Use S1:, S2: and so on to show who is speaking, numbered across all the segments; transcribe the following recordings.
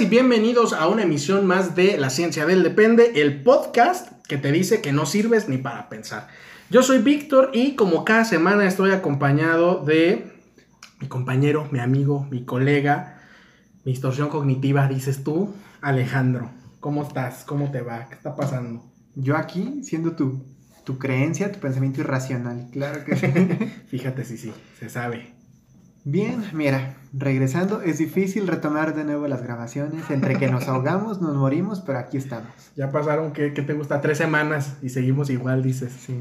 S1: Y bienvenidos a una emisión más de La Ciencia del Depende, el podcast que te dice que no sirves ni para pensar. Yo soy Víctor y como cada semana estoy acompañado de mi compañero, mi amigo, mi colega, mi distorsión cognitiva, dices tú, Alejandro. ¿Cómo estás? ¿Cómo te va? ¿Qué está pasando?
S2: Yo aquí, siendo tu, tu creencia, tu pensamiento irracional, claro que sí.
S1: Fíjate si sí, se sabe.
S2: Bien, mira, regresando, es difícil retomar de nuevo las grabaciones, entre que nos ahogamos, nos morimos, pero aquí estamos.
S1: Ya pasaron, ¿qué, qué te gusta? Tres semanas y seguimos igual, dices.
S2: Sí.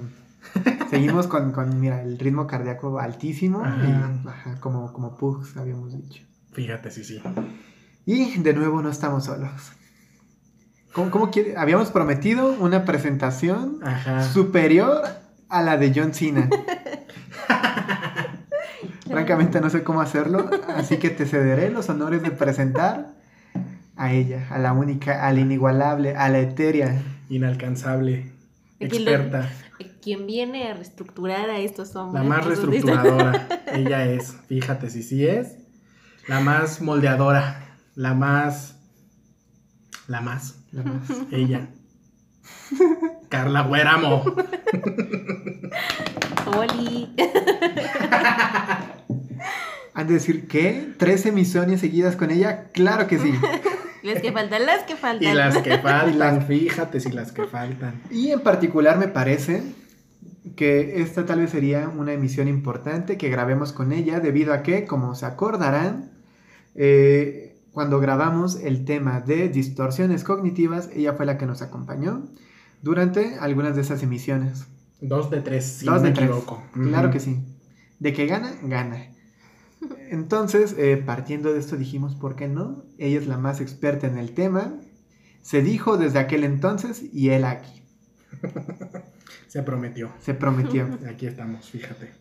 S2: Seguimos con, con, mira, el ritmo cardíaco altísimo,
S1: Ajá.
S2: y, ajá, como, como pugs habíamos dicho.
S1: Fíjate si sí.
S2: Y de nuevo no estamos solos. ¿Cómo, cómo quiere? Habíamos prometido una presentación
S1: Ajá.
S2: superior a la de John Cena. Francamente no sé cómo hacerlo, así que te cederé los honores de presentar a ella, a la única, a la inigualable, a la etérea.
S1: Inalcanzable. Experta.
S3: Quien viene a reestructurar a estos hombres.
S1: La más reestructuradora. Ella es. Fíjate si sí es. La más moldeadora. La más. La más.
S2: La más.
S1: Ella. Carla Huéramo.
S3: Oli.
S2: Han de decir que tres emisiones seguidas con ella, claro que sí.
S3: Las que faltan, las que faltan.
S1: Y las que faltan. Fíjate si las que faltan.
S2: Y en particular me parece que esta tal vez sería una emisión importante que grabemos con ella, debido a que, como se acordarán, eh, cuando grabamos el tema de distorsiones cognitivas, ella fue la que nos acompañó durante algunas de esas emisiones.
S1: Dos de tres, si
S2: Dos
S1: no
S2: de
S1: me
S2: tres.
S1: equivoco.
S2: Claro que sí. De que gana, gana. Entonces, eh, partiendo de esto dijimos, ¿por qué no? Ella es la más experta en el tema. Se dijo desde aquel entonces y él aquí.
S1: Se prometió.
S2: Se prometió.
S1: Aquí estamos, fíjate.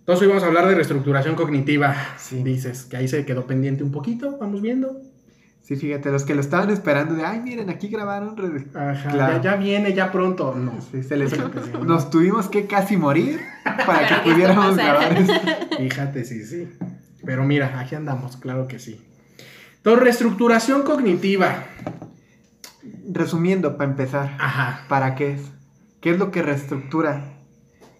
S1: Entonces hoy vamos a hablar de reestructuración cognitiva.
S2: Sí.
S1: Dices que ahí se quedó pendiente un poquito, vamos viendo.
S2: Sí, fíjate, los que lo estaban esperando de, ay, miren, aquí grabaron. re-".
S1: Ajá,
S2: Claro.
S1: ya, ya viene, ya pronto. No.
S2: Sí, se les-
S1: Claro que sí.
S2: Nos tuvimos que casi morir para que pudiéramos grabar esto.
S1: Fíjate, sí, sí. Pero mira, aquí andamos, claro que sí. Entonces, reestructuración cognitiva.
S2: Resumiendo, para empezar,
S1: Ajá.
S2: ¿para qué es? ¿Qué es lo que reestructura?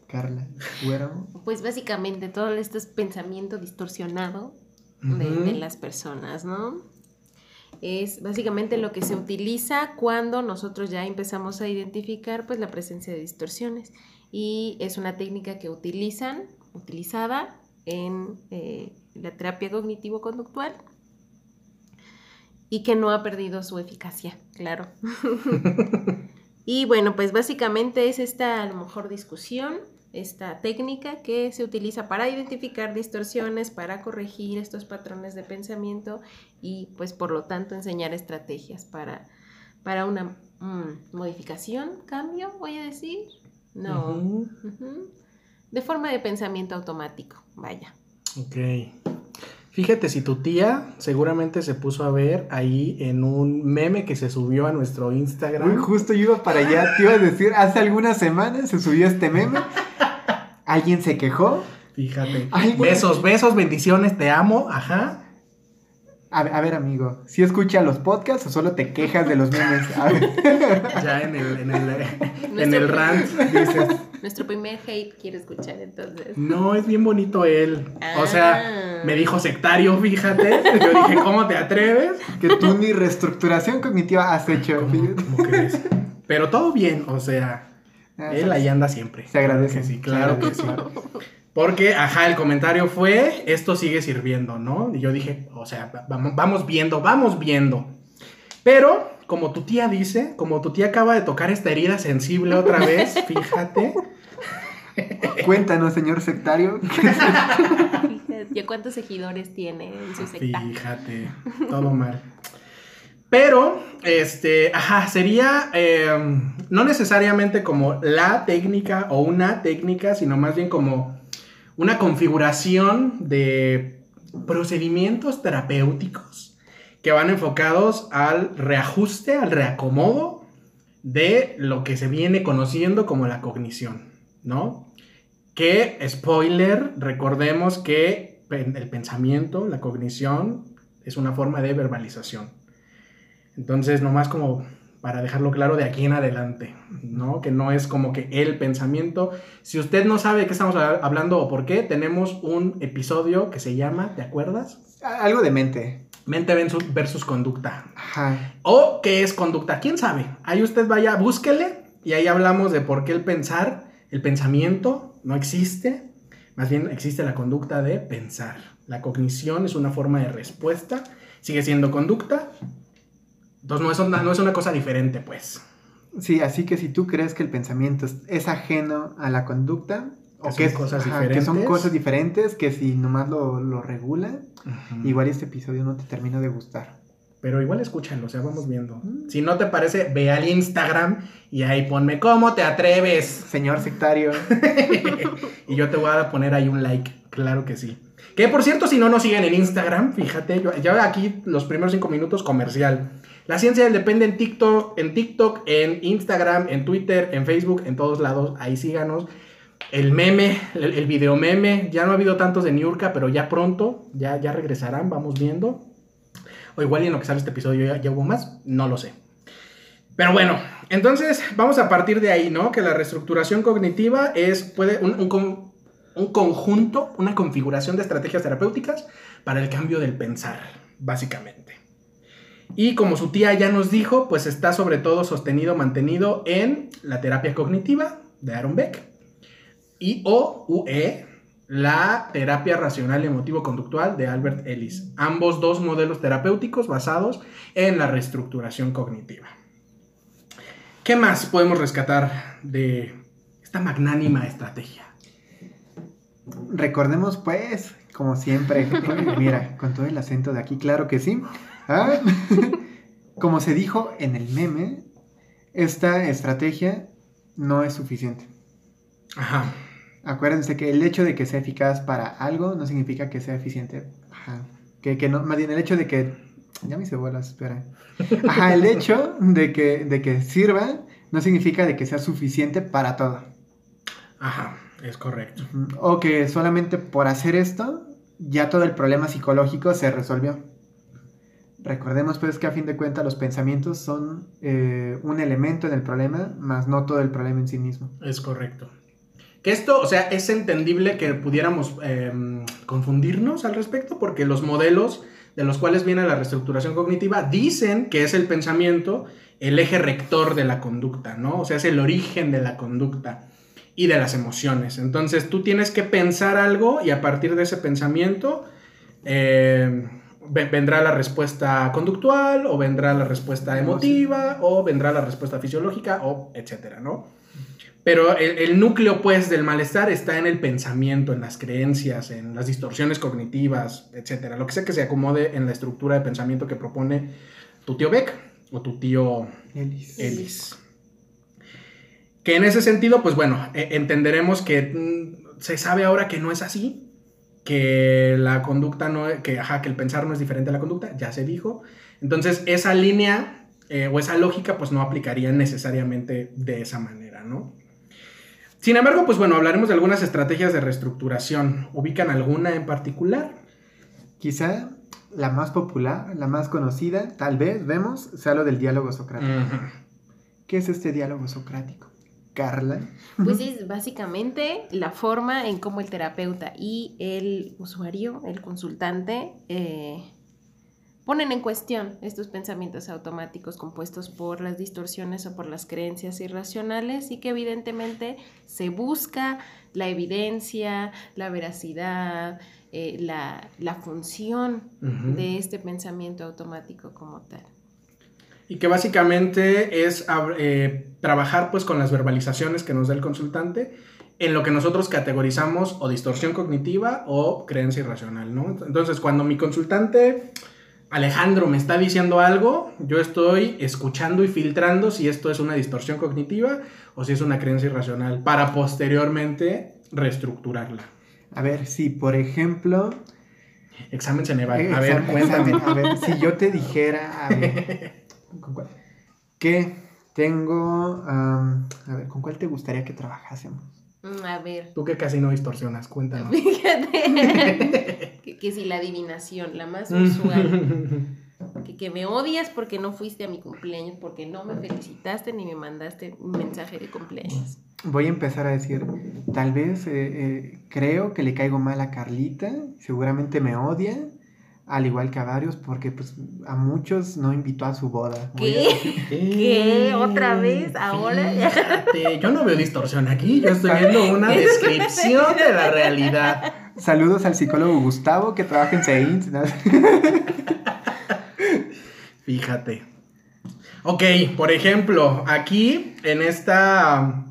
S2: Carla, Güero.
S3: Pues básicamente todo esto es pensamiento distorsionado de las personas, ¿no? Es básicamente lo que se utiliza cuando nosotros ya empezamos a identificar pues la presencia de distorsiones y es una técnica que utilizan, utilizada en eh, la terapia cognitivo-conductual y que no ha perdido su eficacia, claro. y bueno, pues básicamente es esta a lo mejor discusión, esta técnica que se utiliza para identificar distorsiones, para corregir estos patrones de pensamiento y pues por lo tanto enseñar estrategias para, para una mm, modificación, cambio, voy a decir. No. De forma de pensamiento automático, vaya.
S1: Ok. Fíjate, si tu tía seguramente se puso a ver ahí en un meme que se subió a nuestro Instagram.
S2: Uy, justo yo iba para allá, te iba a decir, hace algunas semanas se subió este meme. Alguien se quejó.
S1: Fíjate.
S2: Ay,
S1: besos, besos, bendiciones, te amo. Ajá.
S2: A, ver- a ver, amigo, ¿si escuchas los podcasts o solo te quejas de los memes? A ver.
S1: Ya en el, en el, en
S3: Nuestro
S1: el rant dices,
S3: Nuestro primer hate quiero escuchar entonces.
S1: no, es bien bonito él. O
S3: Ah.
S1: sea, me dijo sectario, fíjate. Yo dije, ¿cómo te atreves?
S2: Que tú ni reestructuración cognitiva has hecho.
S1: ¿Cómo,
S2: fíjate.
S1: cómo crees? Pero todo bien, o sea,
S2: Ah,
S1: él ahí anda siempre.
S2: Se agradece.
S1: Claro que sí, claro que sí. Porque, ajá, el comentario fue, esto sigue sirviendo, ¿no? Y yo dije, o sea, va- vamos, vamos viendo, vamos viendo. Pero, como tu tía dice, como tu tía acaba de tocar esta herida sensible otra vez, fíjate,
S2: Cuéntanos, señor sectario.
S3: Fíjate, ¿Ya cuántos seguidores tiene en su secta?
S1: fíjate, todo mal. Pero, este, ajá, sería eh, no necesariamente como la técnica o una técnica, sino más bien como una configuración de procedimientos terapéuticos que van enfocados al reajuste, al reacomodo de lo que se viene conociendo como la cognición, ¿no? Que, spoiler, recordemos que el pensamiento, la cognición, es una forma de verbalización. Entonces, nomás como para dejarlo claro de aquí en adelante, ¿no? Que no es como que el pensamiento. Si usted no sabe de qué estamos hablando o por qué, tenemos un episodio que se llama, ¿te acuerdas?
S2: Algo de mente.
S1: Mente versus, conducta.
S2: Ajá.
S1: O qué es conducta, quién sabe. Ahí usted vaya, búsquele y ahí hablamos de por qué el pensar, el pensamiento no existe. Más bien existe la conducta de pensar. La cognición es una forma de respuesta, sigue siendo conducta, entonces no es una, no es una cosa diferente, pues.
S2: Sí, así que si tú crees que el pensamiento es, ajeno a la conducta,
S1: o que, son cosas diferentes.
S2: que son cosas diferentes, que si nomás lo, lo regula, igual este episodio no te termina de gustar.
S1: Pero igual escúchalo, o sea, vamos viendo. Mm. Si no te parece, ve al Instagram y ahí ponme cómo te atreves.
S2: Señor sectario.
S1: y yo te voy a poner ahí un like, claro que sí. Que por cierto, si no nos siguen en Instagram, fíjate, yo, ya aquí los primeros cinco minutos comercial. La ciencia depende en TikTok, en TikTok, en Instagram, en Twitter, en Facebook, en todos lados. Ahí síganos. El meme, el, video meme, ya no ha habido tantos de Niurka, pero ya pronto, ya, ya regresarán, vamos viendo. O igual y en lo que sale este episodio ya, hubo más, no lo sé. Pero bueno, entonces vamos a partir de ahí, ¿no? Que la reestructuración cognitiva es puede, un, un conjunto, una configuración de estrategias terapéuticas para el cambio del pensar, básicamente. Y como su tía ya nos dijo, pues está sobre todo sostenido, mantenido en la terapia cognitiva de Aaron Beck y o UE, la terapia racional y emotivo-conductual de Albert Ellis. Ambos dos modelos terapéuticos basados en la reestructuración cognitiva. ¿Qué más podemos rescatar de esta magnánima estrategia?
S2: Recordemos pues, como siempre, mira, con todo el acento de aquí, claro que sí, ¿Ah? Como se dijo en el meme, esta estrategia no es suficiente.
S1: Ajá.
S2: Acuérdense que el hecho de que sea eficaz para algo no significa que sea eficiente. Ajá. Que, no, más bien el hecho de que. Ya me hice bolas, espera. Ajá, el hecho de que, de que sirva no significa de que sea suficiente para todo.
S1: Ajá, es correcto.
S2: O que solamente por hacer esto, ya todo el problema psicológico se resolvió. Recordemos pues que a fin de cuentas los pensamientos son eh, un elemento en el problema, más no todo el problema en sí mismo.
S1: Es correcto. Que esto, o sea, es entendible que pudiéramos em, confundirnos al respecto porque los modelos de los cuales viene la reestructuración cognitiva dicen que es el pensamiento el eje rector de la conducta, ¿no? O sea, es el origen de la conducta y de las emociones. Entonces tú tienes que pensar algo y a partir de ese pensamiento... Eh, vendrá la respuesta conductual o vendrá la respuesta emotiva o vendrá la respuesta fisiológica o etcétera, ¿no? Pero el, núcleo, pues, del malestar está en el pensamiento, en las creencias, en las distorsiones cognitivas, etcétera. Lo que sea que se acomode en la estructura de pensamiento que propone tu tío Beck o tu tío
S2: Ellis.
S1: Ellis. Que en ese sentido, pues bueno, e, entenderemos que mm, se sabe ahora que no es así, que la conducta no, que, ajá, que el pensar no es diferente a la conducta, ya se dijo. Entonces, esa línea eh, o esa lógica, pues no aplicaría necesariamente de esa manera, ¿no? Sin embargo, pues bueno, hablaremos de algunas estrategias de reestructuración. ¿Ubican alguna en particular?
S2: Quizá la más popular, la más conocida, tal vez, vemos, sea lo del diálogo socrático. ¿Qué es este diálogo socrático? Carla.
S3: Pues es básicamente la forma en cómo el terapeuta y el usuario, el consultante, eh, ponen en cuestión estos pensamientos automáticos compuestos por las distorsiones o por las creencias irracionales y que evidentemente se busca la evidencia, la veracidad, eh, la, función de este pensamiento automático como tal
S1: y que básicamente es eh, trabajar pues con las verbalizaciones que nos da el consultante en lo que nosotros categorizamos o distorsión cognitiva o creencia irracional, ¿no? Entonces, cuando mi consultante Alejandro me está diciendo algo, yo estoy escuchando y filtrando si esto es una distorsión cognitiva o si es una creencia irracional para posteriormente reestructurarla.
S2: A ver, si por ejemplo...
S1: Examen Ceneval.
S2: eh,
S1: A ver,
S2: examen,
S1: cuéntame.
S2: A ver, si yo te dijera... A ver, ¿con cuál? que tengo... am, a ver, ¿con cuál te gustaría que trabajásemos?
S3: Mm, A ver.
S1: Tú que casi no distorsionas, cuéntanos.
S3: Fíjate. que, que si la adivinación, la más usual. Que, que me odias porque no fuiste a mi cumpleaños, porque no me felicitaste ni me mandaste un mensaje de cumpleaños.
S2: Voy a empezar a decir, tal vez eh, eh, creo que le caigo mal a Carlita, seguramente me odia, al igual que a varios, porque pues a muchos no invitó a su boda.
S3: ¿Qué? ¿Qué? ¿Otra vez? ¿Ahora?
S1: Fíjate, yo no veo distorsión aquí, yo estoy viendo una descripción de la realidad.
S2: Saludos al psicólogo Gustavo que trabaja en Seins. ¿no?
S1: Fíjate. Ok, por ejemplo, aquí en esta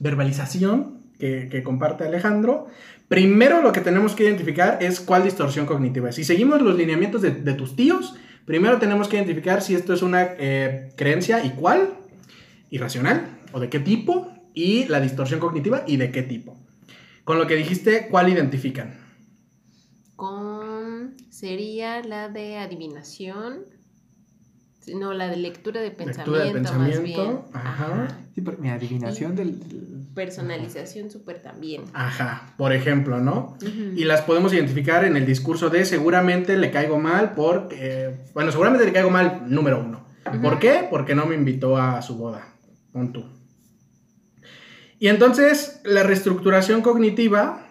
S1: verbalización que, que comparte Alejandro, primero lo que tenemos que identificar es cuál distorsión cognitiva es. Si seguimos los lineamientos de, tus tíos, primero tenemos que identificar si esto es una eh, creencia y cuál, irracional, o de qué tipo, y la distorsión cognitiva y de qué tipo. Con lo que dijiste, ¿cuál identifican?
S3: Con. Sería la de adivinación. No, la de lectura de pensamiento,
S1: Lectura de
S3: más bien.
S1: pensamiento, ajá.
S2: Sí, por mi adivinación del... del-
S3: Personalización súper también.
S1: Ajá, por ejemplo, ¿no? Y las podemos identificar en el discurso de seguramente le caigo mal porque... bueno, seguramente le caigo mal, número uno. ¿Por qué? Porque no me invitó a su boda. Pon tú. Y entonces, la reestructuración cognitiva,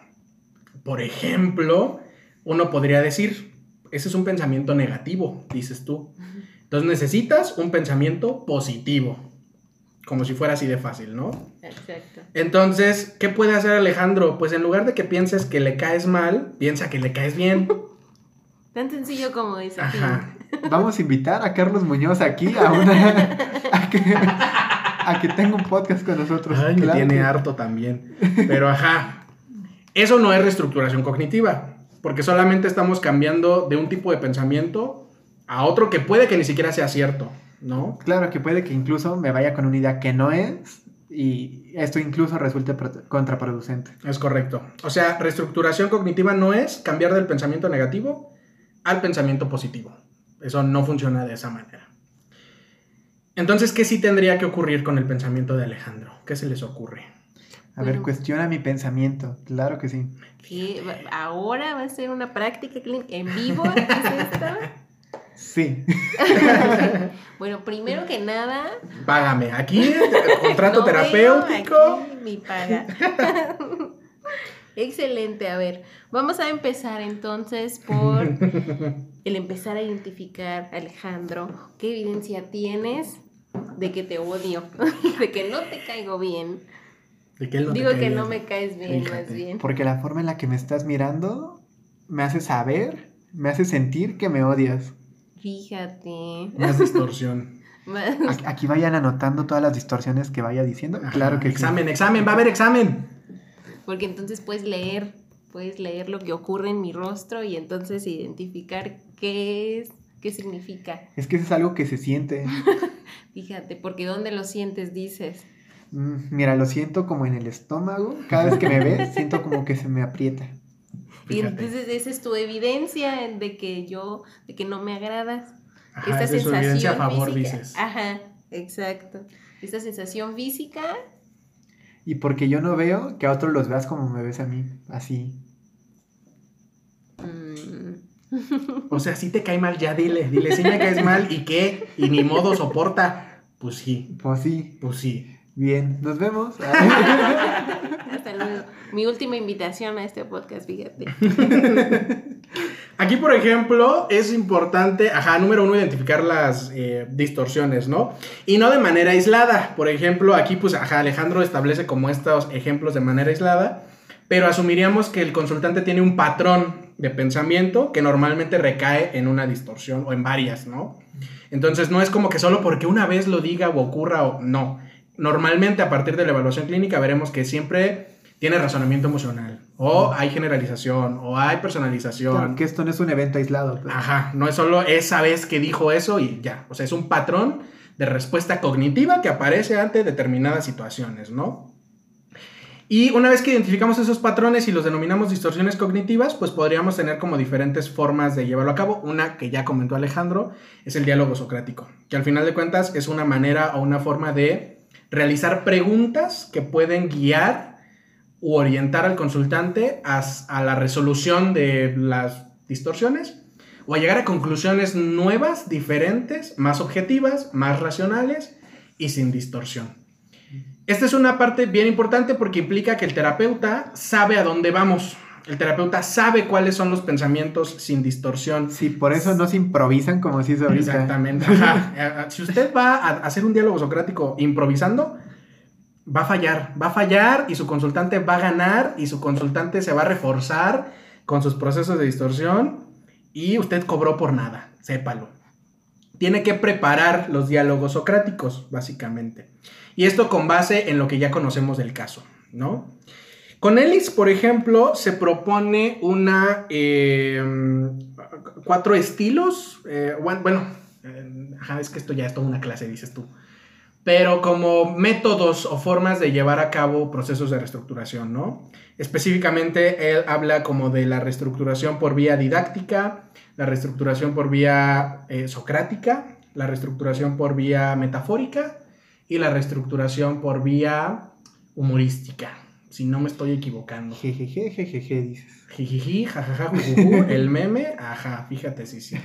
S1: por ejemplo, uno podría decir, ese es un pensamiento negativo, dices tú. Entonces necesitas un pensamiento positivo. Como si fuera así de fácil, ¿no?
S3: Exacto.
S1: Entonces, ¿qué puede hacer Alejandro? Pues en lugar de que pienses que le caes mal, piensa que le caes bien.
S3: Tan sencillo como eso.
S1: Ajá.
S2: Vamos a invitar a Carlos Muñoz aquí a una... a, que, a que tenga un podcast con nosotros.
S1: Ay, me tiene harto también. Pero ajá. Eso no es reestructuración cognitiva, porque solamente estamos cambiando de un tipo de pensamiento a otro que puede que ni siquiera sea cierto, ¿no?
S2: Claro que puede que incluso me vaya con una idea que no es y esto incluso resulte pro- contraproducente.
S1: Es correcto. O sea, reestructuración cognitiva no es cambiar del pensamiento negativo al pensamiento positivo. Eso no funciona de esa manera. Entonces, ¿qué sí tendría que ocurrir con el pensamiento de Alejandro? ¿Qué se les ocurre?
S2: A ver,
S3: Bueno.
S2: cuestiona mi pensamiento. Claro que sí.
S3: Ahora va a ser una práctica clínica en vivo. ¿Qué es esto?
S2: Sí.
S3: Bueno, primero que nada,
S1: Págame. Aquí, contrato
S3: no
S1: terapéutico.
S3: aquí mi paga. Excelente, a ver, vamos a empezar entonces por el empezar a identificar, Alejandro, qué evidencia tienes de que te odio, de que no te caigo bien.
S1: De que no
S3: Digo que
S1: bien.
S3: no me caes bien,
S1: Fíjate,
S3: más bien.
S2: Porque la forma en la que me estás mirando me hace saber, me hace sentir que me odias.
S3: Fíjate.
S1: Más distorsión.
S3: Más-
S2: Aquí- Aquí vayan anotando todas las distorsiones que vaya diciendo. Claro que sí.
S1: Examen, examen, va a haber examen.
S3: Porque entonces puedes leer, puedes leer lo que ocurre en mi rostro y entonces identificar qué es, qué significa.
S2: Es que eso es algo que se siente.
S3: Fíjate, porque ¿dónde lo sientes? Dices.
S2: Mm, Mira, lo siento como en el estómago. Cada vez que me ves, siento como que se me aprieta.
S3: Y entonces esa es tu evidencia de que yo, de que no me agradas.
S1: Ajá,
S3: Esta
S1: esa es su
S3: sensación
S1: evidencia a favor,
S3: física.
S1: dices.
S3: Ajá, exacto. Esta sensación física,
S2: Y porque yo no veo que a otros los veas como me ves a mí. Así.
S3: mm,
S1: O sea, si te cae mal, ya dile, dile, si me caes mal, ¿y qué? Y ni modo soporta. Pues sí,
S2: Pues sí.
S1: pues sí.
S2: Bien. Nos vemos.
S3: hasta luego. Mi última invitación a este podcast, fíjate.
S1: Aquí, por ejemplo, es importante, ajá, número uno, identificar las eh, distorsiones, ¿no? Y no de manera aislada. Por ejemplo, aquí, pues, ajá, Alejandro establece como estos ejemplos de manera aislada, pero asumiríamos que el consultante tiene un patrón de pensamiento que normalmente recae en una distorsión o en varias, ¿no? Entonces, no es como que solo porque una vez lo diga o ocurra o no. Normalmente, a partir de la evaluación clínica, veremos que siempre tiene razonamiento emocional O hay generalización, o hay personalización.
S2: Claro, que esto no es un evento aislado. pues.
S1: Ajá, no es solo esa vez que dijo eso y ya. O sea, es un patrón de respuesta cognitiva que aparece ante determinadas situaciones, ¿no? Y una vez que identificamos esos patrones y los denominamos distorsiones cognitivas, pues podríamos tener como diferentes formas de llevarlo a cabo. Una que ya comentó Alejandro es el diálogo socrático, que al final de cuentas es una manera o una forma de realizar preguntas que pueden guiar u orientar al consultante a, a la resolución de las distorsiones o a llegar a conclusiones nuevas, diferentes, más objetivas, más racionales y sin distorsión. Esta es una parte bien importante porque implica que el terapeuta sabe a dónde vamos. El terapeuta sabe cuáles son los pensamientos sin distorsión.
S2: Sí, por eso no se improvisan como se hizo ahorita.
S1: Exactamente. Ajá. Si usted va a hacer un diálogo socrático improvisando, va a fallar. Va a fallar y su consultante va a ganar y su consultante se va a reforzar con sus procesos de distorsión y usted cobró por nada. Sépalo. Tiene que preparar los diálogos socráticos, básicamente. Y esto con base en lo que ya conocemos del caso, ¿no? Con Ellis, por ejemplo, se propone una... eh, cuatro estilos. eh, bueno, eh, es que esto ya es toda una clase, dices tú. Pero como métodos o formas de llevar a cabo procesos de reestructuración, ¿no? Específicamente, él habla como de la reestructuración por vía didáctica, la reestructuración por vía socrática, la reestructuración por vía metafórica y la reestructuración por vía humorística, si no me estoy equivocando.
S2: Jejeje, jejeje, dices.
S1: Jijiji, jajaja, jujuju, el meme, ajá, fíjate, sí, sí.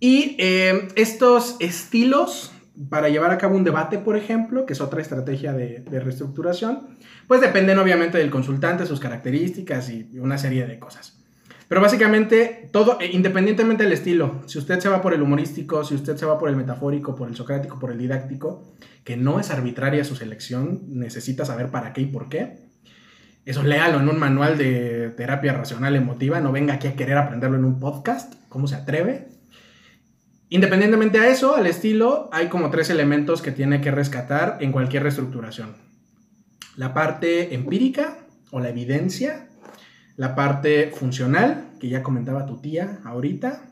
S1: Y eh, estos estilos para llevar a cabo un debate, por ejemplo, que es otra estrategia de, de reestructuración, pues dependen obviamente del consultante, sus características y una serie de cosas. Pero básicamente, todo, eh, independientemente del estilo, si usted se va por el humorístico, si usted se va por el metafórico, por el socrático, por el didáctico, que no es arbitraria su selección, necesita saber para qué y por qué. Eso léalo en un manual de terapia racional emotiva, no venga aquí a querer aprenderlo en un podcast, ¿cómo se atreve? Independientemente a eso, al estilo, hay como tres elementos que tiene que rescatar en cualquier reestructuración. La parte empírica o la evidencia, la parte funcional, que ya comentaba tu tía ahorita,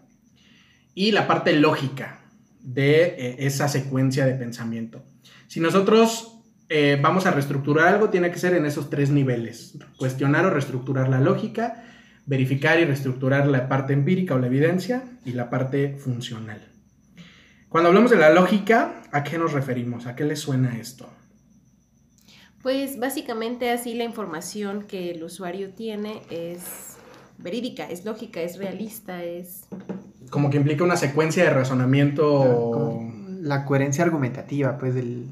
S1: y la parte lógica de eh, esa secuencia de pensamiento. Si nosotros eh, vamos a reestructurar algo, tiene que ser en esos tres niveles. Cuestionar o reestructurar la lógica, verificar y reestructurar la parte empírica o la evidencia y la parte funcional. Cuando hablamos de la lógica, ¿a qué nos referimos? ¿A qué le suena esto?
S3: Pues básicamente así la información que el usuario tiene es verídica, es lógica, es realista, es...
S1: Como que implica una secuencia de razonamiento.
S2: La coherencia argumentativa, pues, del...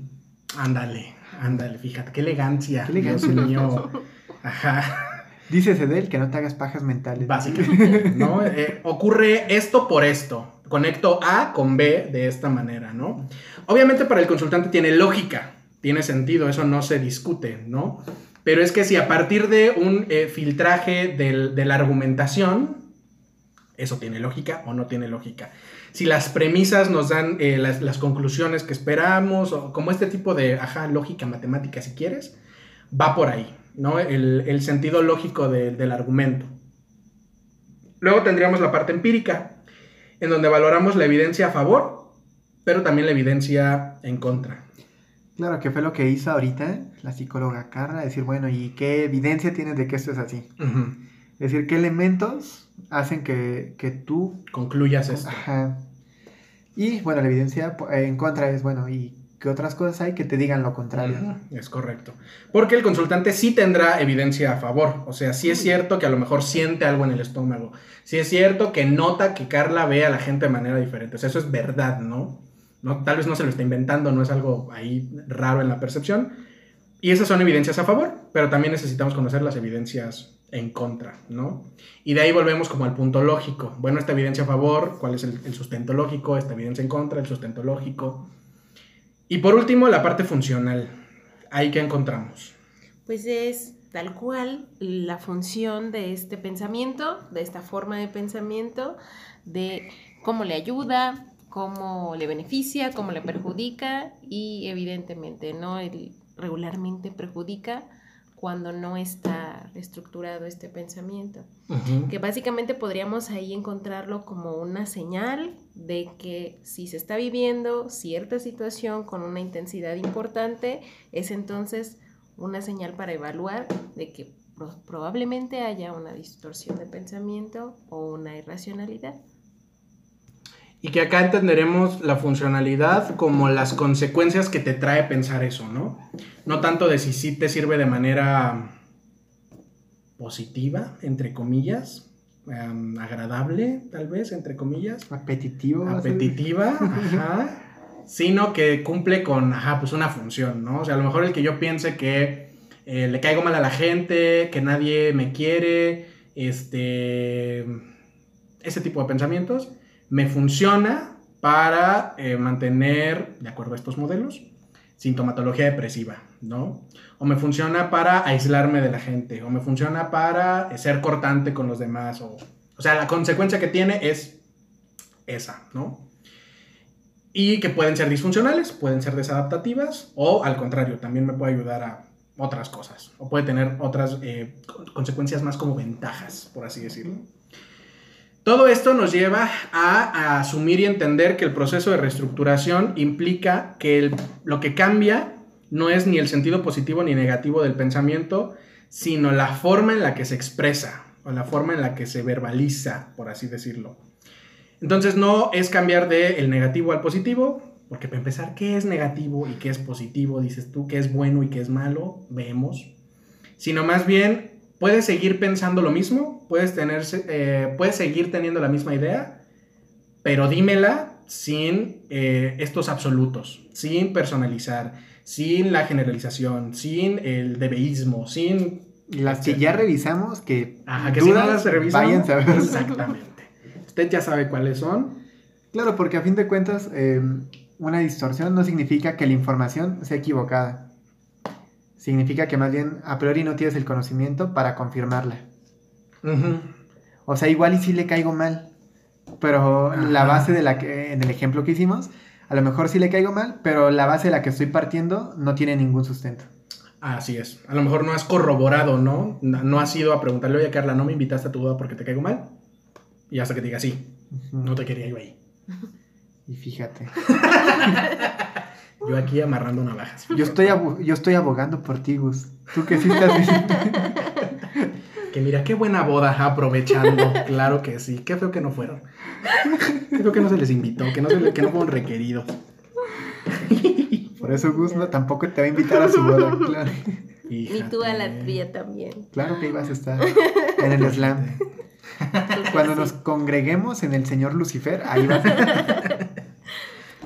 S1: Ándale, ándale, fíjate, qué elegancia.
S2: Qué elegancia.
S1: Dios mío. Ajá.
S2: Dícese de él que no te hagas pajas mentales.
S1: Básicamente, ¿no? Eh, ocurre esto por esto. Conecto A con B de esta manera, ¿no? Obviamente para el consultante tiene lógica, tiene sentido, eso no se discute, ¿no? Pero es que si a partir de un eh, filtraje de la argumentación, eso tiene lógica o no tiene lógica. Si las premisas nos dan eh, las, conclusiones que esperamos, o como este tipo de, ajá, lógica matemática si quieres, va por ahí, ¿no? El, sentido lógico de- del argumento. Luego tendríamos la parte empírica, en donde valoramos la evidencia a favor, pero también la evidencia en contra.
S2: Claro, que fue lo que hizo ahorita la psicóloga Carla, decir, bueno, ¿y qué evidencia tienes de que esto es así? Es decir, ¿qué elementos hacen que, que tú...
S1: Concluyas esto.
S2: Ajá. Y, bueno, la evidencia eh, en contra es, bueno, ¿y qué otras cosas hay que te digan lo contrario?
S1: Es correcto. Porque el consultante sí tendrá evidencia a favor. O sea, sí es cierto que a lo mejor siente algo en el estómago. Sí es cierto que nota que Carla ve a la gente de manera diferente. O sea, eso es verdad, ¿no? ¿No? Tal vez no se lo está inventando, no es algo ahí raro en la percepción. Y esas son evidencias a favor, pero también necesitamos conocer las evidencias en contra, ¿no? Y de ahí volvemos como al punto lógico. Bueno, esta evidencia a favor, ¿cuál es el, el sustento lógico? Esta evidencia en contra, el sustento lógico. Y por último, la parte funcional. Ahí que encontramos.
S3: Pues es tal cual la función de este pensamiento, de esta forma de pensamiento, de cómo le ayuda, cómo le beneficia, cómo le perjudica y evidentemente, ¿no? El regularmente perjudica cuando no está reestructurado este pensamiento. Que básicamente podríamos ahí encontrarlo como una señal de que si se está viviendo cierta situación con una intensidad importante, es entonces una señal para evaluar de que pro- probablemente haya una distorsión de pensamiento o una irracionalidad.
S1: Y que acá entenderemos la funcionalidad como las consecuencias que te trae pensar eso, ¿no? No tanto de si sí te sirve de manera positiva, entre comillas, em, agradable, tal vez, entre comillas,
S2: Apetitivo.
S1: apetitiva, ajá, sino que cumple con, ajá, pues una función, ¿no? O sea, a lo mejor el que yo piense que eh, le caigo mal a la gente, que nadie me quiere, este, ese tipo de pensamientos, me funciona para eh, mantener, de acuerdo a estos modelos, sintomatología depresiva, ¿no? O me funciona para aislarme de la gente, o me funciona para eh, ser cortante con los demás, o, o sea, la consecuencia que tiene es esa, ¿no? Y que pueden ser disfuncionales, pueden ser desadaptativas, o al contrario, también me puede ayudar a otras cosas, o puede tener otras eh, con- consecuencias más como ventajas, por así decirlo. Todo esto nos lleva a, asumir y entender que el proceso de reestructuración implica que lo que cambia no es ni el sentido positivo ni negativo del pensamiento, sino la forma en la que se expresa o la forma en la que se verbaliza, por así decirlo. Entonces no es cambiar de el negativo al positivo, porque para empezar, ¿qué es negativo y qué es positivo? Dices tú, ¿qué es bueno y qué es malo? Vemos. Sino más bien, puedes seguir pensando lo mismo, puedes, tener, eh, puedes seguir teniendo la misma idea, pero dímela sin eh, estos absolutos, sin personalizar, sin la generalización, sin el debeísmo, sin...
S2: Las que ya revisamos, que,
S1: Ajá, que si no
S2: dudas,
S1: las
S2: váyanse a ver.
S1: Exactamente. Usted ya sabe cuáles son.
S2: Claro, porque a fin de cuentas, eh, una distorsión no significa que la información sea equivocada. Significa que más bien a priori no tienes el conocimiento para confirmarla.
S1: Ujú.
S2: O sea, igual y sí le caigo mal. Pero la base de la que, en el ejemplo que hicimos, a lo mejor sí le caigo mal, pero la base de la que estoy partiendo no tiene ningún sustento.
S1: Así es. A lo mejor no has corroborado, ¿no? No, no has ido a preguntarle, oye, Carla, ¿no me invitaste a tu boda porque te caigo mal? Y hasta que te diga, sí, no te quería yo ahí.
S2: Y fíjate.
S1: Yo aquí amarrando navajas.
S2: Yo estoy, yo estoy abogando por ti, Gus. Tú que sí estás diciendo.
S1: Que mira, qué buena boda, aprovechando. claro que sí. Qué feo que no fueron. Qué feo que no se les invitó, que no, se le- que no fueron requeridos.
S2: Por eso Gus no, tampoco te va a invitar a su boda. Claro,
S3: Ni tú a la tuya también.
S2: claro que ibas a estar en el slam. Cuando nos congreguemos en el señor Lucifer, ahí vas a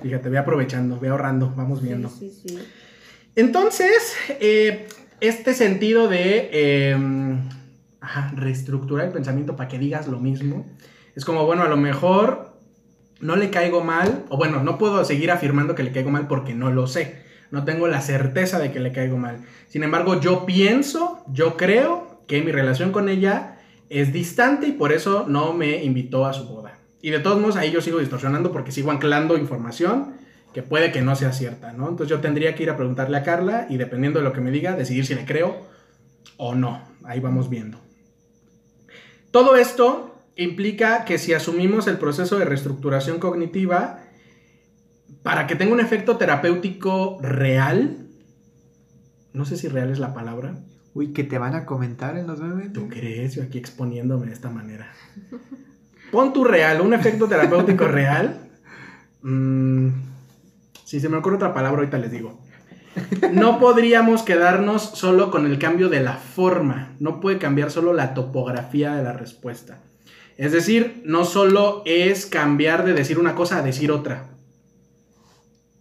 S1: Fíjate, ve aprovechando, ve ahorrando, vamos viendo.
S3: Sí, sí, sí.
S1: Entonces, eh, este sentido de eh, ajá, reestructurar el pensamiento para que digas lo mismo, es como, bueno, a lo mejor no le caigo mal, o bueno, no puedo seguir afirmando que le caigo mal porque no lo sé, no tengo la certeza de que le caigo mal. Sin embargo, yo pienso, yo creo que mi relación con ella es distante y por eso no me invitó a su boda. Y de todos modos, ahí yo sigo distorsionando porque sigo anclando información que puede que no sea cierta, ¿no? Entonces yo tendría que ir a preguntarle a Carla y dependiendo de lo que me diga, decidir si le creo o no. Ahí vamos viendo. Todo esto implica que si asumimos el proceso de reestructuración cognitiva, para que tenga un efecto terapéutico real, no sé si real es la palabra,
S2: Uy, que te van a comentar en los memes.
S1: ¿tú crees? Yo aquí exponiéndome de esta manera. Pon tu real, un efecto terapéutico real. Mm, si se me ocurre otra palabra, ahorita les digo. No podríamos quedarnos solo con el cambio de la forma. No puede cambiar solo la topografía de la respuesta. Es decir, no solo es cambiar de decir una cosa a decir otra.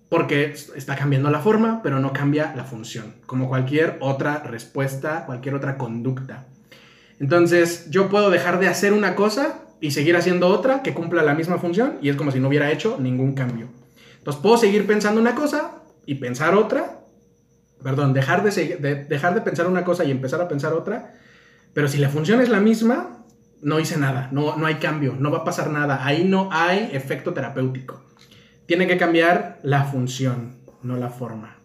S1: Porque está cambiando la forma, pero no cambia la función. Como cualquier otra respuesta, cualquier otra conducta. Entonces, yo puedo dejar de hacer una cosa y seguir haciendo otra que cumpla la misma función y es como si no hubiera hecho ningún cambio. Entonces, puedo seguir pensando una cosa y pensar otra. Perdón, dejar de, dejar de pensar una cosa y empezar a pensar otra. Pero si la función es la misma, no hice nada, no, no hay cambio, no va a pasar nada. Ahí no hay efecto terapéutico. Tiene que cambiar la función, no la forma.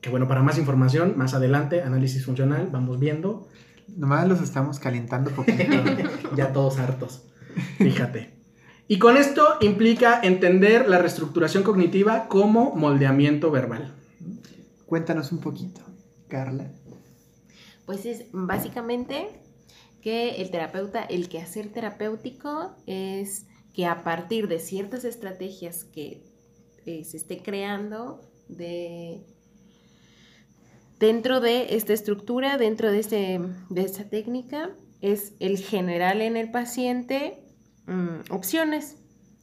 S1: que bueno, para más información, más adelante, análisis funcional, vamos viendo.
S2: Nomás los estamos calentando poquito.
S1: ya todos hartos. Fíjate. Y con esto implica entender la reestructuración cognitiva como moldeamiento verbal.
S2: Cuéntanos un poquito, Carla.
S3: Pues es básicamente que el terapeuta, el quehacer terapéutico es que a partir de ciertas estrategias que eh, se esté creando de dentro de esta estructura, dentro de, este, de esta técnica, es el general en el paciente mm, opciones,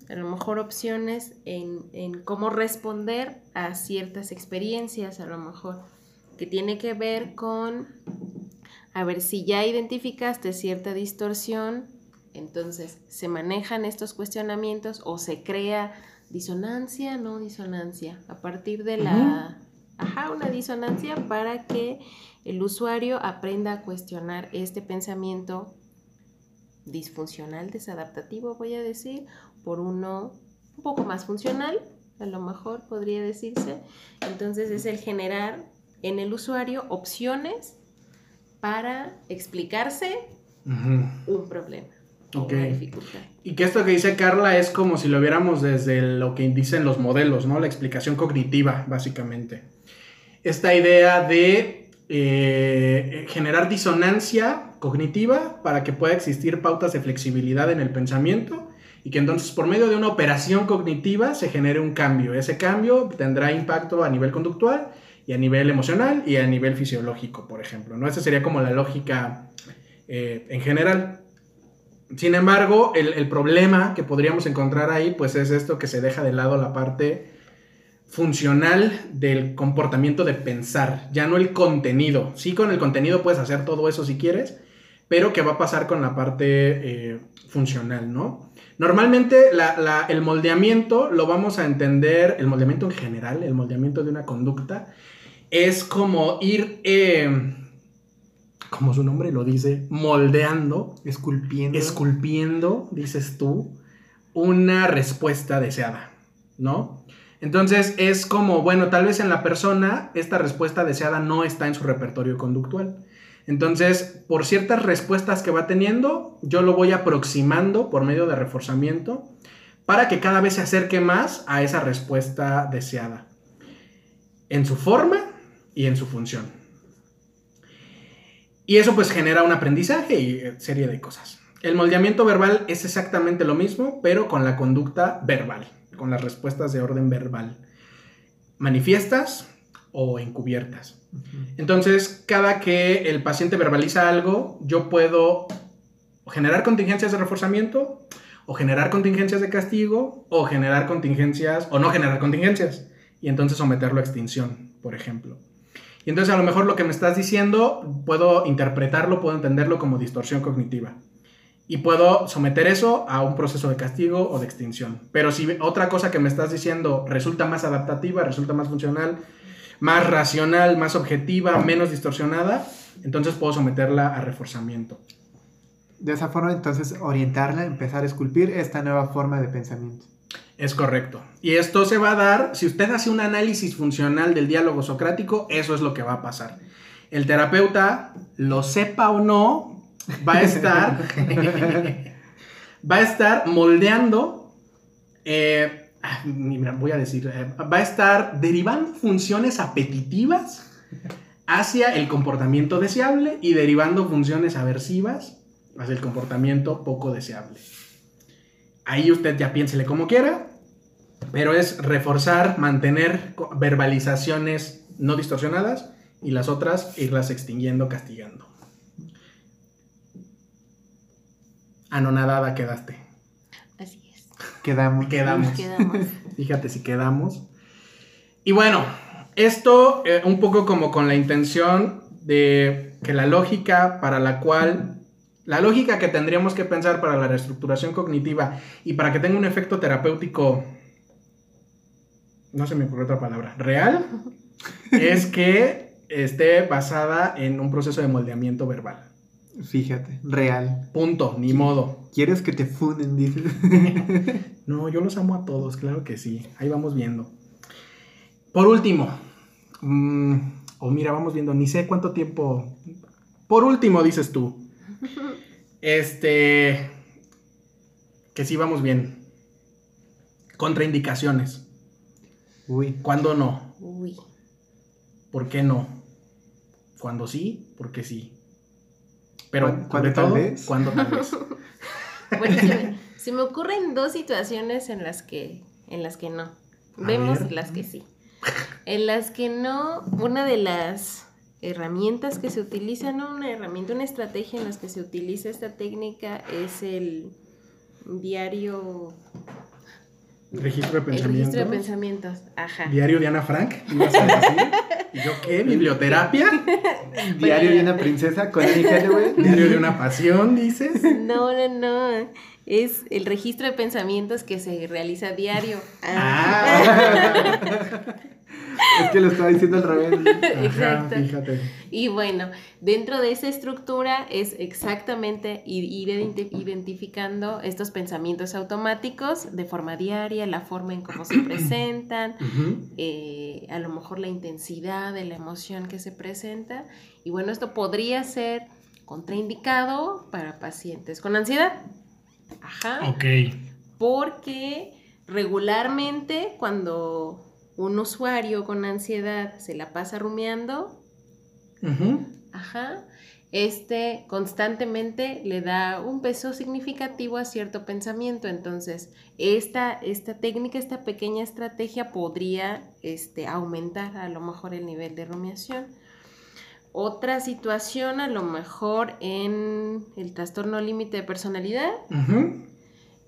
S3: a lo mejor opciones en, en, cómo responder a ciertas experiencias, a lo mejor que tiene que ver con, a ver si ya identificaste cierta distorsión, entonces se manejan estos cuestionamientos o se crea disonancia, no disonancia, a partir de la ajá, una disonancia para que el usuario aprenda a cuestionar este pensamiento disfuncional, desadaptativo, voy a decir, por uno un poco más funcional, a lo mejor podría decirse. Entonces es el generar en el usuario opciones para explicarse un problema.
S1: Ok. Y que esto que dice Carla es como si lo viéramos desde lo que dicen los modelos, ¿no? La explicación cognitiva, básicamente esta idea de eh, generar disonancia cognitiva para que pueda existir pautas de flexibilidad en el pensamiento y que entonces por medio de una operación cognitiva se genere un cambio. Ese cambio tendrá impacto a nivel conductual y a nivel emocional y a nivel fisiológico, por ejemplo. ¿no? Esa sería como la lógica eh, en general. Sin embargo, el, el, problema que podríamos encontrar ahí, pues es esto que se deja de lado la parte funcional del comportamiento de pensar, ya no el contenido. Sí, con el contenido puedes hacer todo eso si quieres, pero ¿qué va a pasar con la parte eh, funcional, no? Normalmente el moldeamiento lo vamos a entender, el moldeamiento en general, el moldeamiento de una conducta, es como ir, eh, como su nombre lo dice, moldeando,
S2: esculpiendo,
S1: esculpiendo, dices tú, una respuesta deseada, ¿no? Entonces es como, bueno, tal vez en la persona esta respuesta deseada no está en su repertorio conductual. Entonces, por ciertas respuestas que va teniendo, yo lo voy aproximando por medio de reforzamiento para que cada vez se acerque más a esa respuesta deseada. En su forma y en su función. Y eso pues genera un aprendizaje y serie de cosas. El moldeamiento verbal es exactamente lo mismo, pero con la conducta verbal con las respuestas de orden verbal, manifiestas o encubiertas. Entonces, cada que el paciente verbaliza algo, yo puedo generar contingencias de reforzamiento, o generar contingencias de castigo, o generar contingencias, o no generar contingencias, y entonces someterlo a extinción, por ejemplo. Y entonces a lo mejor lo que me estás diciendo, puedo interpretarlo, puedo entenderlo como distorsión cognitiva y puedo someter eso a un proceso de castigo o de extinción. Pero si otra cosa que me estás diciendo resulta más adaptativa, resulta más funcional, más racional, más objetiva, menos distorsionada, entonces puedo someterla a reforzamiento.
S2: De esa forma, entonces, orientarla, empezar a esculpir esta nueva forma de pensamiento.
S1: Es correcto. Y esto se va a dar, si usted hace un análisis funcional del diálogo socrático, eso es lo que va a pasar. El terapeuta, lo sepa o no, va a estar, va a estar moldeando, eh, ah, voy a decir, eh, va a estar derivando funciones apetitivas hacia el comportamiento deseable y derivando funciones aversivas hacia el comportamiento poco deseable. Ahí usted ya piénsele como quiera, pero es reforzar, mantener verbalizaciones no distorsionadas y las otras irlas extinguiendo, castigando. Anonadada quedaste.
S3: Así es.
S2: Quedamos.
S1: Quedamos. Fíjate si quedamos. Y bueno, esto eh, un poco como con la intención de que la lógica para la cual, la lógica que tendríamos que pensar para la reestructuración cognitiva y para que tenga un efecto terapéutico, no se me ocurre otra palabra, real, es que esté basada en un proceso de moldeamiento verbal.
S2: Fíjate, real.
S1: Punto, ni modo.
S2: ¿Quieres que te funden, dices?
S1: no, yo los amo a todos, claro que sí. Ahí vamos viendo. Por último, Mm, o mira, vamos viendo, ni sé cuánto tiempo. Por último, dices tú. Este. Que sí vamos bien. Contraindicaciones.
S2: Uy.
S1: ¿Cuándo no?
S3: Uy.
S1: ¿Por qué no? Cuando sí, porque sí. Pero,
S2: ¿Cuándo-
S1: sobre
S2: cuándo tal vez?
S1: cuando tal vez.
S3: Bueno, se me, se me ocurren dos situaciones en las que, en las que no.
S1: A
S3: Vemos
S1: ver.
S3: las que sí. En las que no, una de las herramientas que se utiliza, no una herramienta, una estrategia en las que se utiliza esta técnica es el diario,
S1: Registro de
S3: el registro de
S1: pensamientos.
S3: pensamientos. Ajá.
S1: Diario de Ana Frank. ¿ibas a decir? ¿Y yo qué? ¿Biblioterapia?
S2: Diario de una princesa con Annie Hathaway.
S1: ¿Diario de una pasión, dices?
S3: No, no, no. Es el registro de pensamientos que se realiza diario.
S1: Ah.
S2: Es que lo estaba diciendo al revés.
S1: Ajá,
S3: Exacto.
S1: fíjate.
S3: Y bueno, dentro de esa estructura es exactamente ir, ir identi- identificando estos pensamientos automáticos de forma diaria, la forma en cómo se presentan, eh, a lo mejor la intensidad de la emoción que se presenta. Y bueno, esto podría ser contraindicado para pacientes con ansiedad. Ajá.
S1: Ok.
S3: Porque regularmente cuando un usuario con ansiedad se la pasa rumiando. Ajá. Este constantemente le da un peso significativo a cierto pensamiento. Entonces, esta, esta técnica, esta pequeña estrategia podría este, aumentar a lo mejor el nivel de rumiación. Otra situación, a lo mejor en el trastorno límite de personalidad,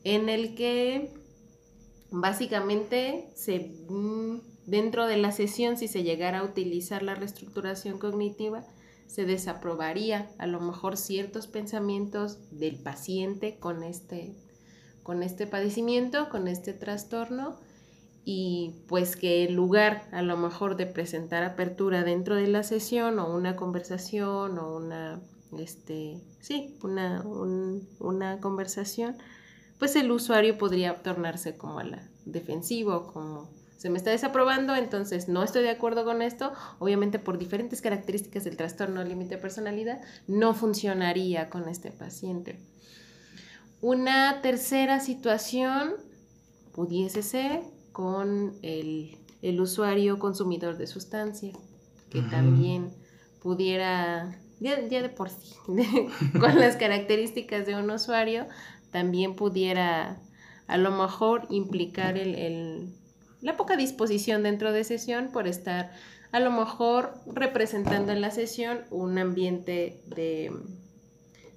S3: en el que básicamente se, mm, dentro de la sesión, si se llegara a utilizar la reestructuración cognitiva, se desaprobaría a lo mejor ciertos pensamientos del paciente con este, con este padecimiento, con este trastorno, y pues que en lugar a lo mejor de presentar apertura dentro de la sesión o una conversación o una, este, sí, una, un- una conversación, pues el usuario podría tornarse como a la defensiva como se me está desaprobando, entonces no estoy de acuerdo con esto, obviamente por diferentes características del trastorno límite de personalidad, no funcionaría con este paciente. Una tercera situación pudiese ser con el, el usuario consumidor de sustancias, que también pudiera, ya, ya de por sí, con las características de un usuario, también pudiera a lo mejor implicar el, el- la poca disposición dentro de sesión por estar a lo mejor representando en la sesión un ambiente de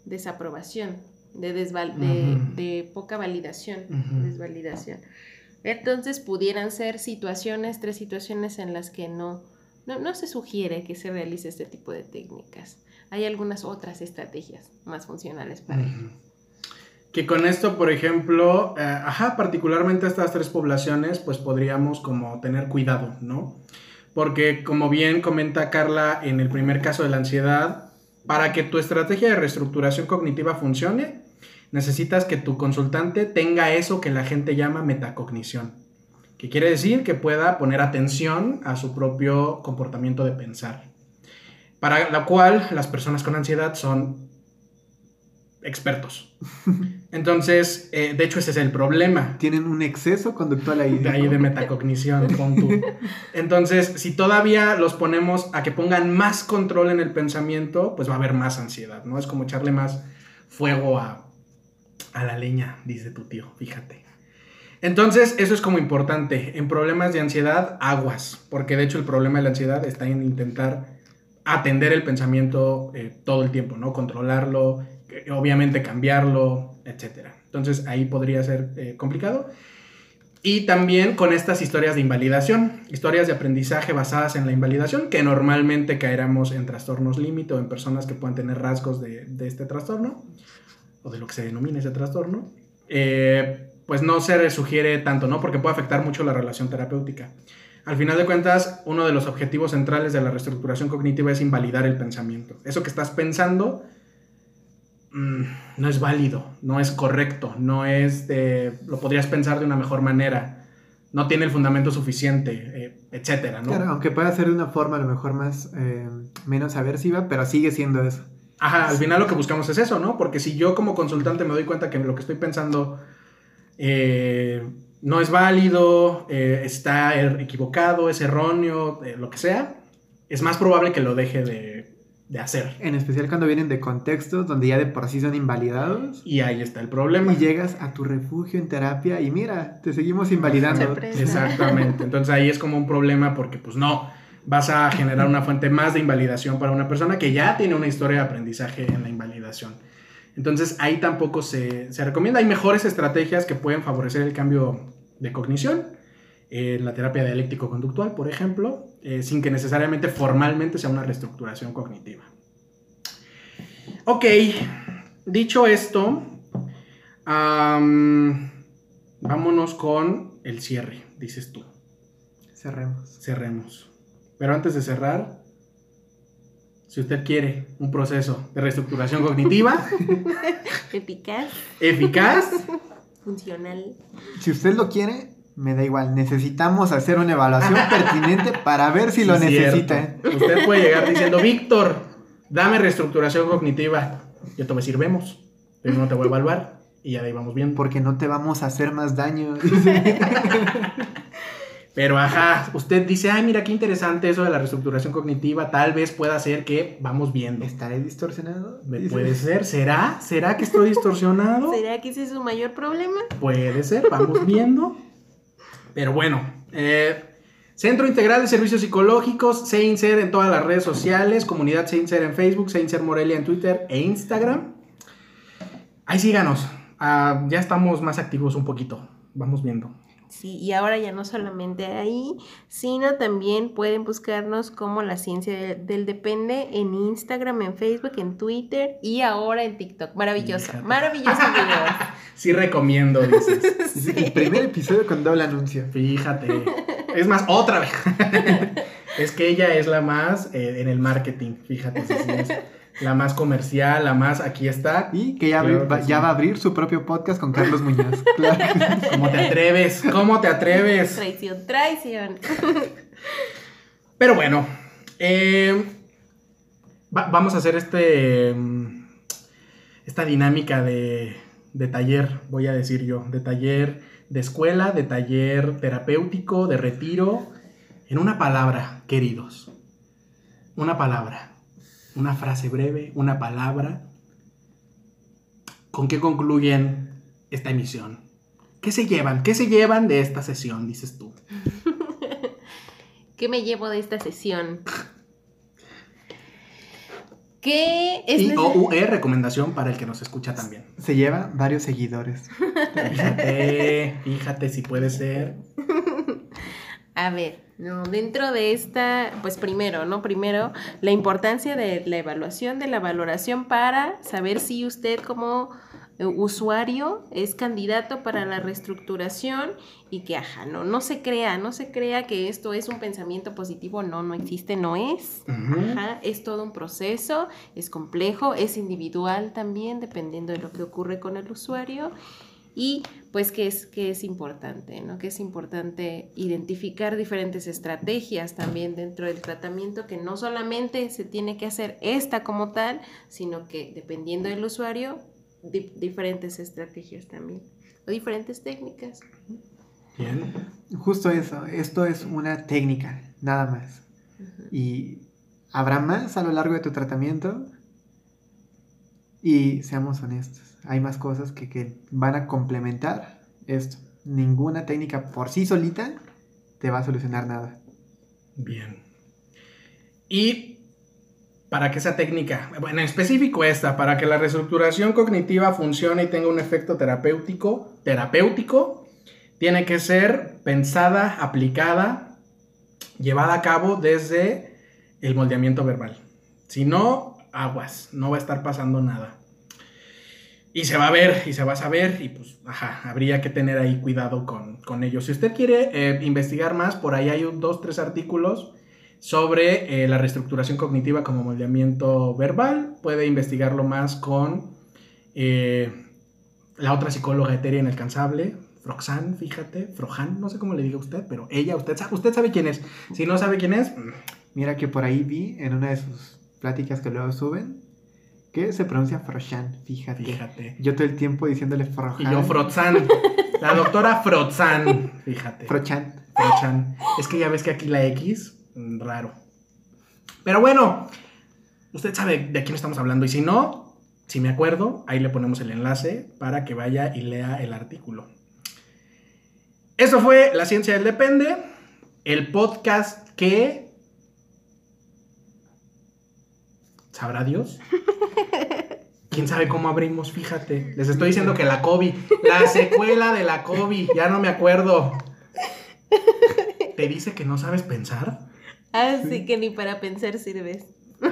S3: desaprobación, de, desval- de, de poca validación, desvalidación. Entonces pudieran ser situaciones, tres situaciones en las que no, no, no se sugiere que se realice este tipo de técnicas. Hay algunas otras estrategias más funcionales para ello.
S1: Que con esto, por ejemplo, eh, ajá, particularmente estas tres poblaciones, pues podríamos como tener cuidado, ¿no? Porque como bien comenta Carla en el primer caso de la ansiedad, para que tu estrategia de reestructuración cognitiva funcione, necesitas que tu consultante tenga eso que la gente llama metacognición, que quiere decir que pueda poner atención a su propio comportamiento de pensar, para la cual las personas con ansiedad son expertos. Entonces, eh, de hecho ese es el problema.
S2: Tienen un exceso conductual ahí.
S1: De ahí de metacognición, tú. Entonces, si todavía los ponemos a que pongan más control en el pensamiento, pues va a haber más ansiedad, ¿no? Es como echarle más fuego a, a la leña, dice tu tío, fíjate. Entonces, eso es como importante. En problemas de ansiedad, aguas, porque de hecho el problema de la ansiedad está en intentar atender el pensamiento eh, todo el tiempo, ¿no? Controlarlo, obviamente cambiarlo, etc. Entonces ahí podría ser eh, complicado. Y también con estas historias de invalidación, historias de aprendizaje basadas en la invalidación, que normalmente caeremos en trastornos límite o en personas que puedan tener rasgos de, de este trastorno, o de lo que se denomina ese trastorno, eh, pues no se sugiere tanto, ¿no? Porque puede afectar mucho la relación terapéutica. Al final de cuentas, uno de los objetivos centrales de la reestructuración cognitiva es invalidar el pensamiento. Eso que estás pensando mm, no es válido, no es correcto, no es de, lo podrías pensar de una mejor manera. no tiene el fundamento suficiente, eh, etcétera, ¿no?
S2: Claro, aunque pueda ser de una forma a lo mejor más eh, menos aversiva, pero sigue siendo eso.
S1: Ajá, al final lo que buscamos es eso, ¿no? Porque si yo como consultante me doy cuenta que lo que estoy pensando eh, no es válido, eh, está er- equivocado, es erróneo, eh, lo que sea, es más probable que lo deje de, de hacer.
S2: En especial cuando vienen de contextos donde ya de por sí son invalidados.
S1: Y ahí está el problema.
S2: Y llegas a tu refugio en terapia y mira, te seguimos invalidando.
S1: Exactamente. Entonces ahí es como un problema porque pues no, vas a generar una fuente más de invalidación para una persona que ya tiene una historia de aprendizaje en la invalidación. Entonces ahí tampoco se, se recomienda. Hay mejores estrategias que pueden favorecer el cambio de cognición. En la terapia dialéctico-conductual, por ejemplo, eh, sin que necesariamente formalmente sea una reestructuración cognitiva. Ok, dicho esto, vámonos con el cierre, dices tú.
S2: Cerremos.
S1: Cerremos. Pero antes de cerrar, si usted quiere un proceso de reestructuración cognitiva
S3: Eficaz,
S1: eficaz,
S3: funcional.
S2: Si usted lo quiere, me da igual. Necesitamos hacer una evaluación pertinente para ver si lo necesita.
S1: cierto. Usted puede llegar diciendo, Víctor, dame reestructuración cognitiva. Yo te voy a decir, vemos. Pero no te voy a evaluar. Y ya de ahí vamos bien.
S2: Porque no te vamos a hacer más daño.
S1: Pero ajá, usted dice, ay, mira qué interesante eso de la reestructuración cognitiva. Tal vez pueda ser que vamos viendo.
S2: ¿Estaré distorsionado?
S1: Puede ser, ¿será? ¿Será que estoy distorsionado?
S3: ¿Será que ese es su mayor problema?
S1: Puede ser, vamos viendo. Pero bueno, eh, Centro Integral de Servicios Psicológicos, SEINSER en todas las redes sociales, comunidad SEINSER en Facebook, SEINSER Morelia en Twitter e Instagram. Ahí síganos, Ah, ya estamos más activos un poquito, vamos viendo.
S3: Sí, y ahora ya no solamente ahí, sino también pueden buscarnos como la ciencia de- del depende en Instagram, en Facebook, en Twitter y ahora en TikTok. Maravilloso,
S1: Fíjate.
S3: maravilloso video.
S1: Sí recomiendo, dices.
S2: El primer episodio con doble anuncio.
S1: Fíjate. Es más, otra vez. es que ella es la más eh, en el marketing, fíjate. sí, sí, es la más comercial, la más, aquí está.
S2: Y que ya, va,
S1: que
S2: ya
S1: sí.
S2: va a abrir su propio podcast con Carlos Muñoz. Claro.
S1: ¿Cómo te atreves? ¿Cómo te atreves?
S3: Traición, traición.
S1: Pero bueno, eh, va- vamos a hacer este mm, esta dinámica de, de taller, voy a decir yo, de taller de escuela, de taller terapéutico, de retiro, en una palabra, queridos. Una palabra, una frase breve, una palabra. ¿Con qué concluyen esta emisión? ¿Qué se llevan? ¿Qué se llevan de esta sesión, dices tú?
S3: ¿Qué me llevo de esta sesión? ¿Qué es
S1: Y
S3: neces-
S1: o UE, recomendación para el que nos escucha también.
S2: Se lleva varios seguidores.
S1: Fíjate, fíjate si puede ser.
S3: A ver, no, dentro de esta, pues primero, ¿no? Primero, la importancia de la evaluación, de la valoración para saber si usted como eh, usuario es candidato para la reestructuración y que, ajá, no, no se crea, no se crea que esto es un pensamiento positivo, no, no existe, no es. Ajá, es todo un proceso, es complejo, es individual también, dependiendo de lo que ocurre con el usuario. Y pues que es, que es importante, ¿no? Que es importante identificar diferentes estrategias también dentro del tratamiento, que no solamente se tiene que hacer esta como tal, sino que dependiendo del usuario, di- diferentes estrategias también, o diferentes técnicas.
S1: Bien.
S2: Justo eso. Esto es una técnica, nada más. Y habrá más a lo largo de tu tratamiento. Y seamos honestos, hay más cosas que, que van a complementar esto. Ninguna técnica por sí solita te va a solucionar nada.
S1: Bien. Y para que esa técnica, bueno, en específico esta, para que la reestructuración cognitiva funcione y tenga un efecto terapéutico, terapéutico, tiene que ser pensada, aplicada, llevada a cabo desde el moldeamiento verbal. Si no, aguas, no va a estar pasando nada. Y se va a ver y se va a saber y pues, ajá, habría que tener ahí cuidado con, con ello. Si usted quiere eh, investigar más, por ahí hay dos, tres artículos sobre eh, la reestructuración cognitiva como moldeamiento verbal. Puede investigarlo más con eh, la otra psicóloga etérea inalcanzable, Froxan, fíjate, Frojan, no sé cómo le diga usted, pero ella, usted sabe, usted sabe quién es. Si no sabe quién es, mm,
S2: Mira que por ahí vi en una de sus pláticas que luego suben que se pronuncia Froshan, fíjate.
S1: fíjate.
S2: Yo todo el tiempo diciéndole
S1: Y
S2: Frohan.
S1: yo Frotzan, la doctora Frotzan, fíjate.
S2: Frochan.
S1: Frochan. Es que ya ves que aquí la X, mm, raro. Pero bueno, usted sabe de quién estamos hablando. Y si no, si me acuerdo, ahí le ponemos el enlace para que vaya y lea el artículo. Eso fue La Ciencia del Depende, el podcast que... ¿Sabrá Dios? ¿Quién sabe cómo abrimos? Fíjate. Les estoy diciendo que la COVID, la secuela de la COVID, ya no me acuerdo. ¿Te dice que no sabes pensar?
S3: Así que ni para pensar sirves.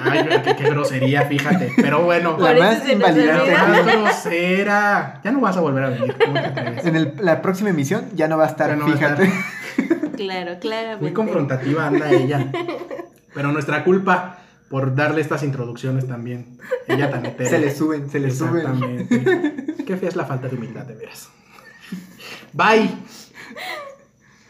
S1: Ay, qué, qué grosería, fíjate. Pero bueno,
S2: La más invalidante.
S1: más grosera. Ya no vas a volver a venir.
S2: En el- la próxima emisión ya no va a estar,
S1: Ya no va a
S2: fíjate.
S3: Claro, claramente.
S1: Muy confrontativa anda ella. Pero nuestra culpa por darle estas introducciones también. Ella tan etera.
S2: Se le suben, se le suben.
S1: Exactamente. Qué fea es la falta de humildad, de veras. Bye.